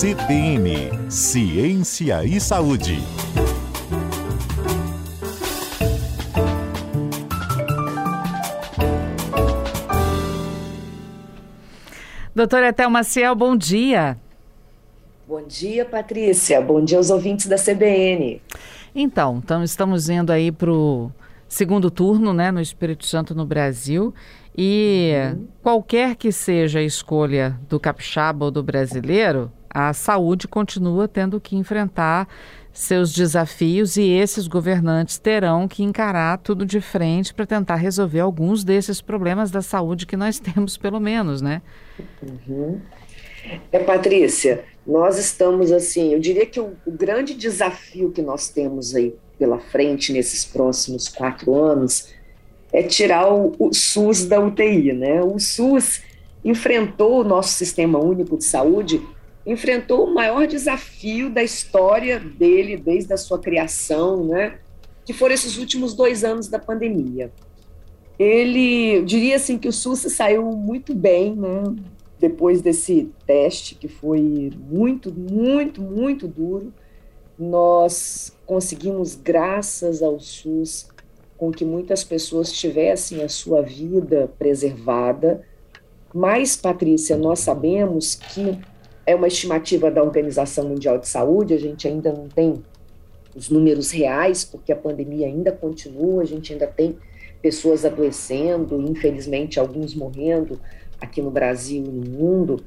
CBN Ciência e Saúde. Doutora Thelma Ciel, bom dia. Bom dia, Patrícia. Bom dia aos ouvintes da CBN. Então, então estamos indo aí para o segundo turno, né, no Espírito Santo no Brasil. E uhum. qualquer que seja a escolha do capixaba ou do brasileiro, a saúde continua tendo que enfrentar seus desafios e esses governantes terão que encarar tudo de frente para tentar resolver alguns desses problemas da saúde que nós temos, pelo menos, né? Uhum. É, Patrícia, nós estamos assim, eu diria que o, o grande desafio que nós temos aí pela frente nesses próximos quatro anos é tirar o, o SUS da UTI, né? O SUS enfrentou o nosso sistema único de saúde, enfrentou o maior desafio da história dele desde a sua criação, né? Que foram esses últimos dois anos da pandemia. Ele diria assim que o SUS saiu muito bem, né? Depois desse teste que foi muito, muito, muito duro, nós conseguimos, graças ao SUS, com que muitas pessoas tivessem a sua vida preservada. Mas, Patrícia, nós sabemos que é uma estimativa da Organização Mundial de Saúde, a gente ainda não tem os números reais, porque a pandemia ainda continua, a gente ainda tem pessoas adoecendo, infelizmente alguns morrendo aqui no Brasil e no mundo,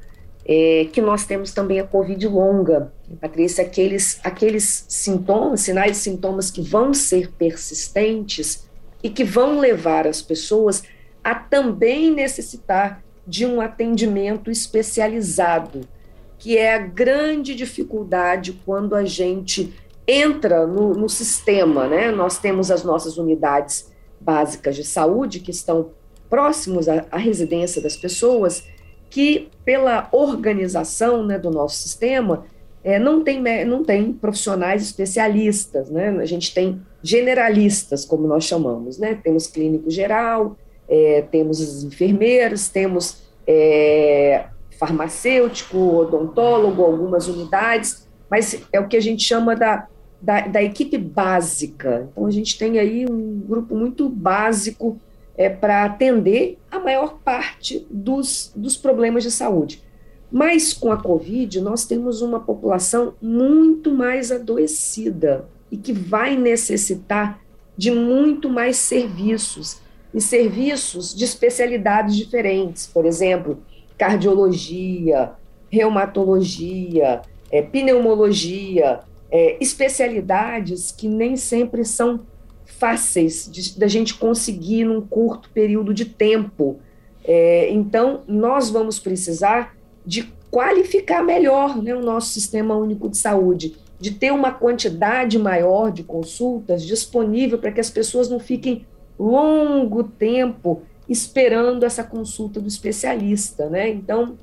é, que nós temos também a Covid longa, Patrícia, aqueles, aqueles sintomas, sinais e sintomas que vão ser persistentes e que vão levar as pessoas a também necessitar de um atendimento especializado, que é a grande dificuldade quando a gente entra no, no sistema, né? Nós temos as nossas unidades básicas de saúde que estão próximos à, à residência das pessoas que, pela organização né, do nosso sistema, é, não, tem, não tem profissionais especialistas, né? A gente tem generalistas, como nós chamamos, né? Temos clínico geral, é, temos os enfermeiros, temos é, farmacêutico, odontólogo, algumas unidades, mas é o que a gente chama da, da, da equipe básica. Então, a gente tem aí um grupo muito básico é, para atender a maior parte dos, dos problemas de saúde. Mas com a Covid, nós temos uma população muito mais adoecida e que vai necessitar de muito mais serviços e serviços de especialidades diferentes, por exemplo, cardiologia, reumatologia, é, pneumologia, é, especialidades que nem sempre são fáceis da gente conseguir num curto período de tempo. É, então, nós vamos precisar de qualificar melhor né, o nosso sistema único de saúde, de ter uma quantidade maior de consultas disponível para que as pessoas não fiquem longo tempo esperando essa consulta do especialista, né? Então,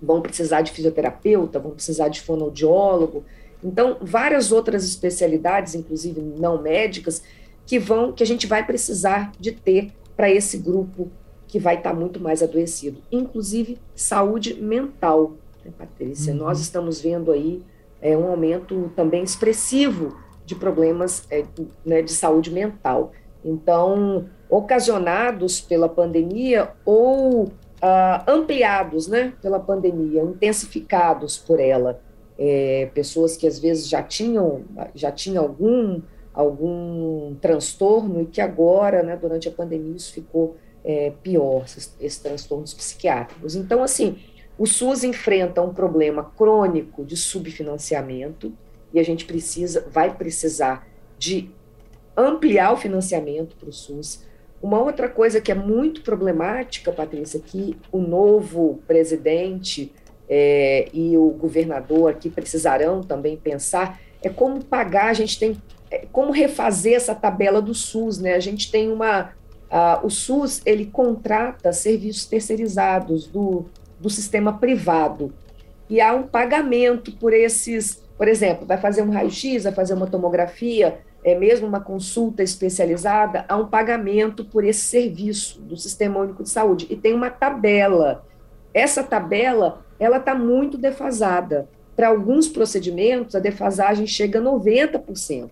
vão precisar de fisioterapeuta, vão precisar de fonoaudiólogo, então várias outras especialidades, inclusive não médicas, que vão que a gente vai precisar de ter para esse grupo que vai estar tá muito mais adoecido, inclusive saúde mental, né, Patrícia? Uhum. Nós estamos vendo aí é, um aumento também expressivo de problemas é, né, de saúde mental. Então, ocasionados pela pandemia ou ah, ampliados né, pela pandemia, intensificados por ela. É, pessoas que às vezes já tinham, já tinham algum algum transtorno e que agora, né, durante a pandemia, isso ficou é, pior, esses, esses transtornos psiquiátricos. Então, assim, o SUS enfrenta um problema crônico de subfinanciamento e a gente precisa, vai precisar de ampliar o financiamento para o SUS. Uma outra coisa que é muito problemática, Patrícia, que o novo presidente é, e o governador aqui precisarão também pensar, é como pagar. A gente tem é, como refazer essa tabela do SUS, né? A gente tem uma, o SUS ele contrata serviços terceirizados do, do sistema privado e há um pagamento por esses, por exemplo, vai fazer um raio-x, vai fazer uma tomografia, é mesmo uma consulta especializada, há um pagamento por esse serviço do Sistema Único de Saúde e tem uma tabela. Essa tabela ela está muito defasada para alguns procedimentos, a defasagem chega a 90%.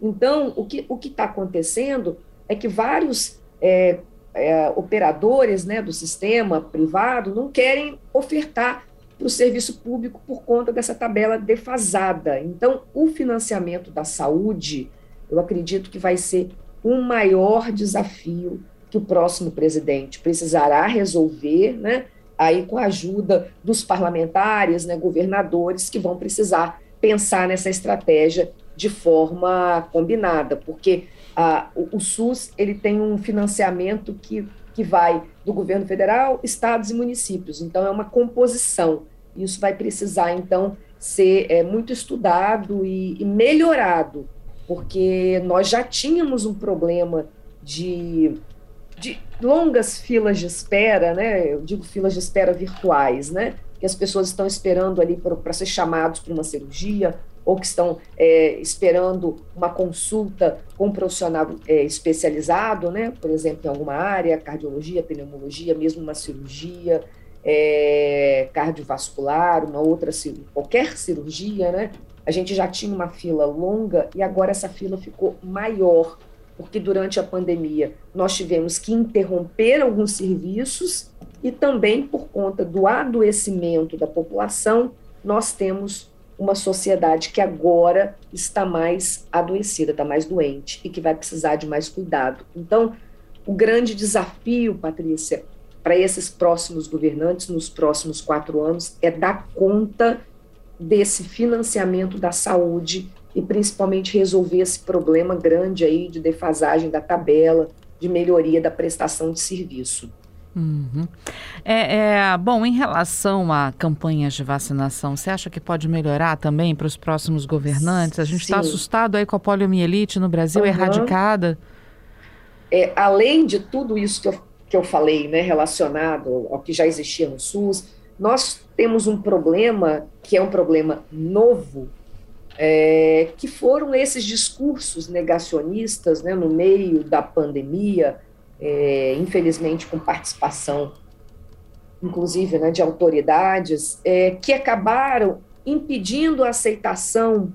Então, o que o está acontecendo é que vários é, é, operadores né, do sistema privado não querem ofertar para o serviço público por conta dessa tabela defasada. Então, o financiamento da saúde, eu acredito que vai ser o maior desafio que o próximo presidente precisará resolver, né? Aí com a ajuda dos parlamentares, né, governadores, que vão precisar pensar nessa estratégia de forma combinada, porque ah, o, o, SUS ele tem um financiamento que, que vai do governo federal, estados e municípios, então é uma composição. Isso vai precisar, então, ser é, muito estudado e, e melhorado, porque nós já tínhamos um problema de, de longas filas de espera, né? Eu digo filas de espera virtuais, né? Que as pessoas estão esperando ali para ser chamados para uma cirurgia ou que estão é, esperando uma consulta com um profissional é, especializado, né? Por exemplo, em alguma área, cardiologia, pneumologia, mesmo uma cirurgia é, cardiovascular, uma outra qualquer cirurgia, né? A gente já tinha uma fila longa e agora essa fila ficou maior, porque durante a pandemia nós tivemos que interromper alguns serviços e também por conta do adoecimento da população, nós temos uma sociedade que agora está mais adoecida, está mais doente e que vai precisar de mais cuidado. Então, o grande desafio, Patrícia, para esses próximos governantes, nos próximos quatro anos, é dar conta desse financiamento da saúde e principalmente resolver esse problema grande aí de defasagem da tabela, de melhoria da prestação de serviço. Uhum. É, é, bom, em relação a campanhas de vacinação, você acha que pode melhorar também para os próximos governantes? A gente está assustado aí com a poliomielite no Brasil uhum. erradicada. É, além de tudo isso que eu que eu falei, né, relacionado ao que já existia no SUS, nós temos um problema que é um problema novo, é, que foram esses discursos negacionistas né, no meio da pandemia, é, infelizmente com participação, inclusive, né, de autoridades, é, que acabaram impedindo a aceitação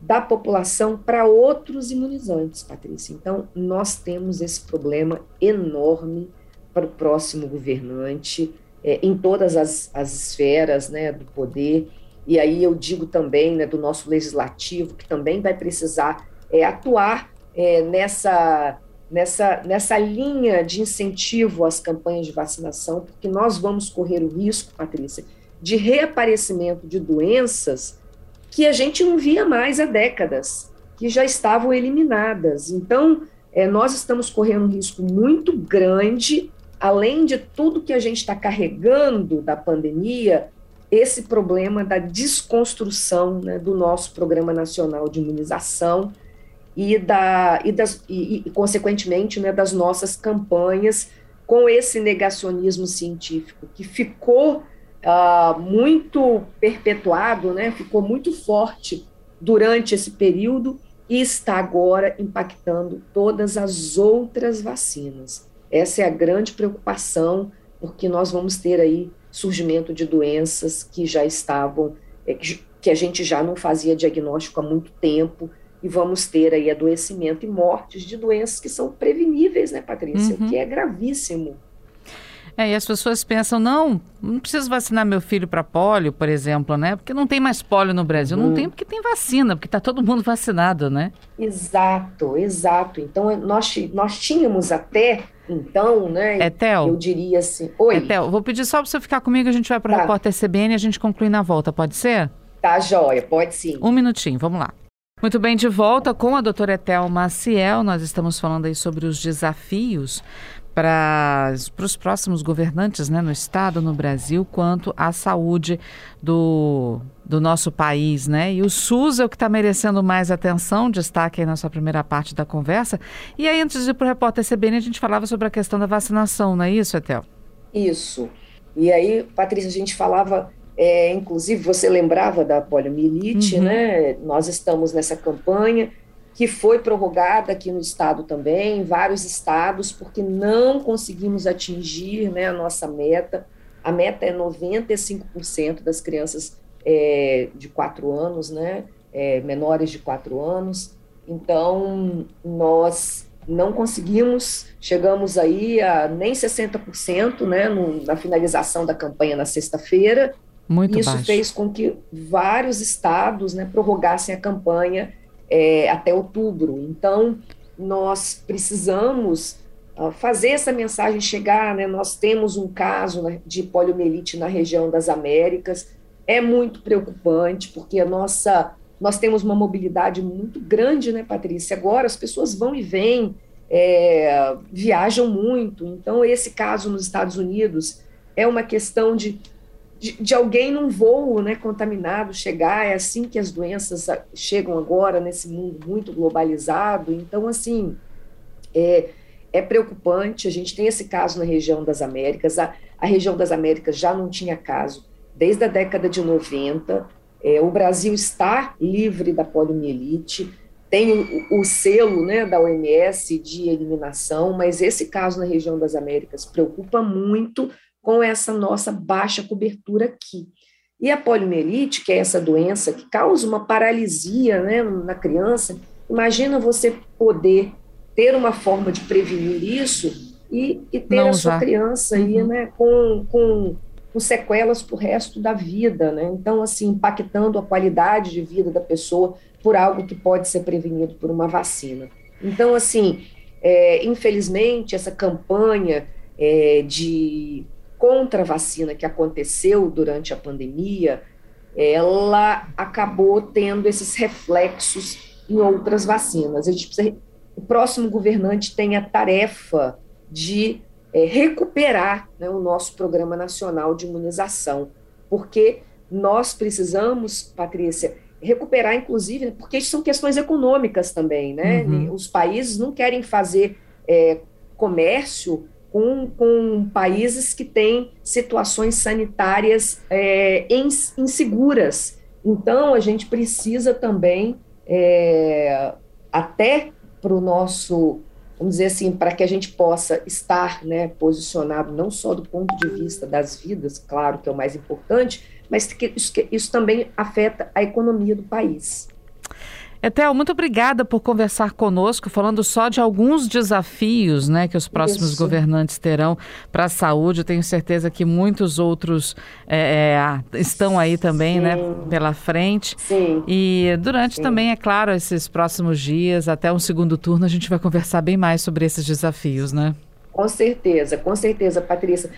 da população para outros imunizantes, Patrícia. Então, nós temos esse problema enorme para o próximo governante, é, em todas as, as esferas né, do poder. E aí eu digo também né, do nosso legislativo, que também vai precisar é, atuar é, nessa, nessa, nessa linha de incentivo às campanhas de vacinação, porque nós vamos correr o risco, Patrícia, de reaparecimento de doenças que a gente não via mais há décadas, que já estavam eliminadas. Então, é, nós estamos correndo um risco muito grande além de tudo que a gente está carregando da pandemia, esse problema da desconstrução né, do nosso Programa Nacional de Imunização e, da, e, das, e, e consequentemente, né, das nossas campanhas com esse negacionismo científico que ficou uh, muito perpetuado, né, ficou muito forte durante esse período e está agora impactando todas as outras vacinas. Essa é a grande preocupação, porque nós vamos ter aí surgimento de doenças que já estavam, é, que a gente já não fazia diagnóstico há muito tempo, e vamos ter aí adoecimento e mortes de doenças que são preveníveis, né, Patrícia? Uhum. O que é gravíssimo. É, e as pessoas pensam, não, não preciso vacinar meu filho para polio, por exemplo, né? Porque não tem mais polio no Brasil. Não tem porque tem vacina, porque está todo mundo vacinado, né? Exato, exato. Então, nós, nós tínhamos até então, né? Etel. Eu diria assim. Oi. Etel, vou pedir só para você ficar comigo, a gente vai para o tá. repórter CBN e a gente conclui na volta, pode ser? Tá, joia, pode sim. Um minutinho, vamos lá. Muito bem, de volta com a doutora Etel Maciel, nós estamos falando aí sobre os desafios para os próximos governantes né, no Estado, no Brasil, quanto à saúde do, do nosso país. Né? E o SUS é o que está merecendo mais atenção, destaque aí na sua primeira parte da conversa. E aí, antes de ir para o repórter CBN, a gente falava sobre a questão da vacinação, não é isso, Etel? Isso. E aí, Patrícia, a gente falava, é, inclusive, você lembrava da poliomielite, uhum. né? Nós estamos nessa campanha que foi prorrogada aqui no estado também, em vários estados, porque não conseguimos atingir né, a nossa meta. A meta é 95% das crianças é, de quatro anos, né? É, menores de quatro anos. Então, nós não conseguimos, chegamos aí a nem 60%, né, no, na finalização da campanha na sexta-feira. Muito Isso baixo. fez com que vários estados né, prorrogassem a campanha é, até outubro. Então, nós precisamos uh, fazer essa mensagem chegar. Né? Nós temos um caso né, de poliomielite na região das Américas. É muito preocupante, porque a nossa nós temos uma mobilidade muito grande, né, Patrícia? Agora as pessoas vão e vêm, é, viajam muito. Então, esse caso nos Estados Unidos é uma questão de, de, de, alguém num voo né, contaminado chegar. É assim que as doenças chegam agora nesse mundo muito globalizado. Então, assim, é, é preocupante. A gente tem esse caso na região das Américas. A, a região das Américas já não tinha caso desde a década de 90 é, o Brasil está livre da poliomielite, tem o, o, selo né, da OMS de eliminação, mas esse caso na região das Américas preocupa muito com essa nossa baixa cobertura aqui. E a poliomielite, que é essa doença que causa uma paralisia né, na criança, imagina você poder ter uma forma de prevenir isso e, e ter Não a sua criança aí, uhum. né, com, com com sequelas para o resto da vida, né? Então, assim, impactando a qualidade de vida da pessoa por algo que pode ser prevenido por uma vacina. Então, assim, é, infelizmente, essa campanha é, de contra a vacina que aconteceu durante a pandemia, ela acabou tendo esses reflexos em outras vacinas. A gente precisa, o próximo governante tem a tarefa de é, recuperar né, o nosso Programa Nacional de Imunização, porque nós precisamos, Patrícia, recuperar, inclusive, né, porque são questões econômicas também, né? Uhum. Os países não querem fazer é, comércio com, com, países que têm situações sanitárias é, inseguras. Então, a gente precisa também, é, até para o nosso vamos dizer assim, para que a gente possa estar né, posicionado não só do ponto de vista das vidas, claro que é o mais importante, mas que isso, que isso também afeta a economia do país. Etel, muito obrigada por conversar conosco, falando só de alguns desafios né, que os próximos Isso. governantes terão para a saúde. tenho certeza que muitos outros é, é, estão aí também né, pela frente. Sim. E durante Sim. também, é claro, esses próximos dias, até um segundo turno, a gente vai conversar bem mais sobre esses desafios, né? Com certeza, com certeza, Patrícia.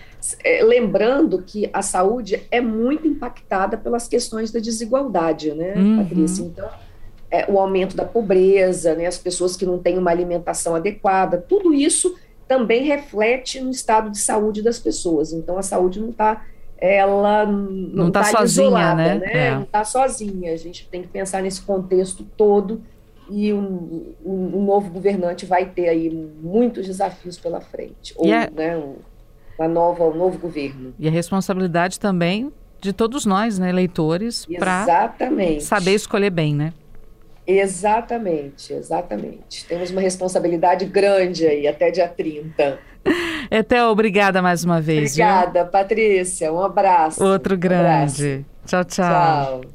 É, lembrando que a saúde é muito impactada pelas questões da desigualdade, né, uhum. Patrícia? Então é, o aumento da pobreza, né, as pessoas que não têm uma alimentação adequada, tudo isso também reflete no estado de saúde das pessoas. Então, a saúde não está ela não está tá sozinha, isolada, né? né? É. Não está sozinha. A gente tem que pensar nesse contexto todo e um, um, um, novo governante vai ter aí muitos desafios pela frente. Ou, é... né, um, uma nova, um novo governo. E a responsabilidade também de todos nós, né, eleitores, para saber escolher bem, né? Exatamente, exatamente. Temos uma responsabilidade grande aí, até dia 30. Etel, obrigada mais uma vez. Obrigada, viu? Patrícia. Um abraço. Outro grande. Um abraço. tchau. tchau. Tchau.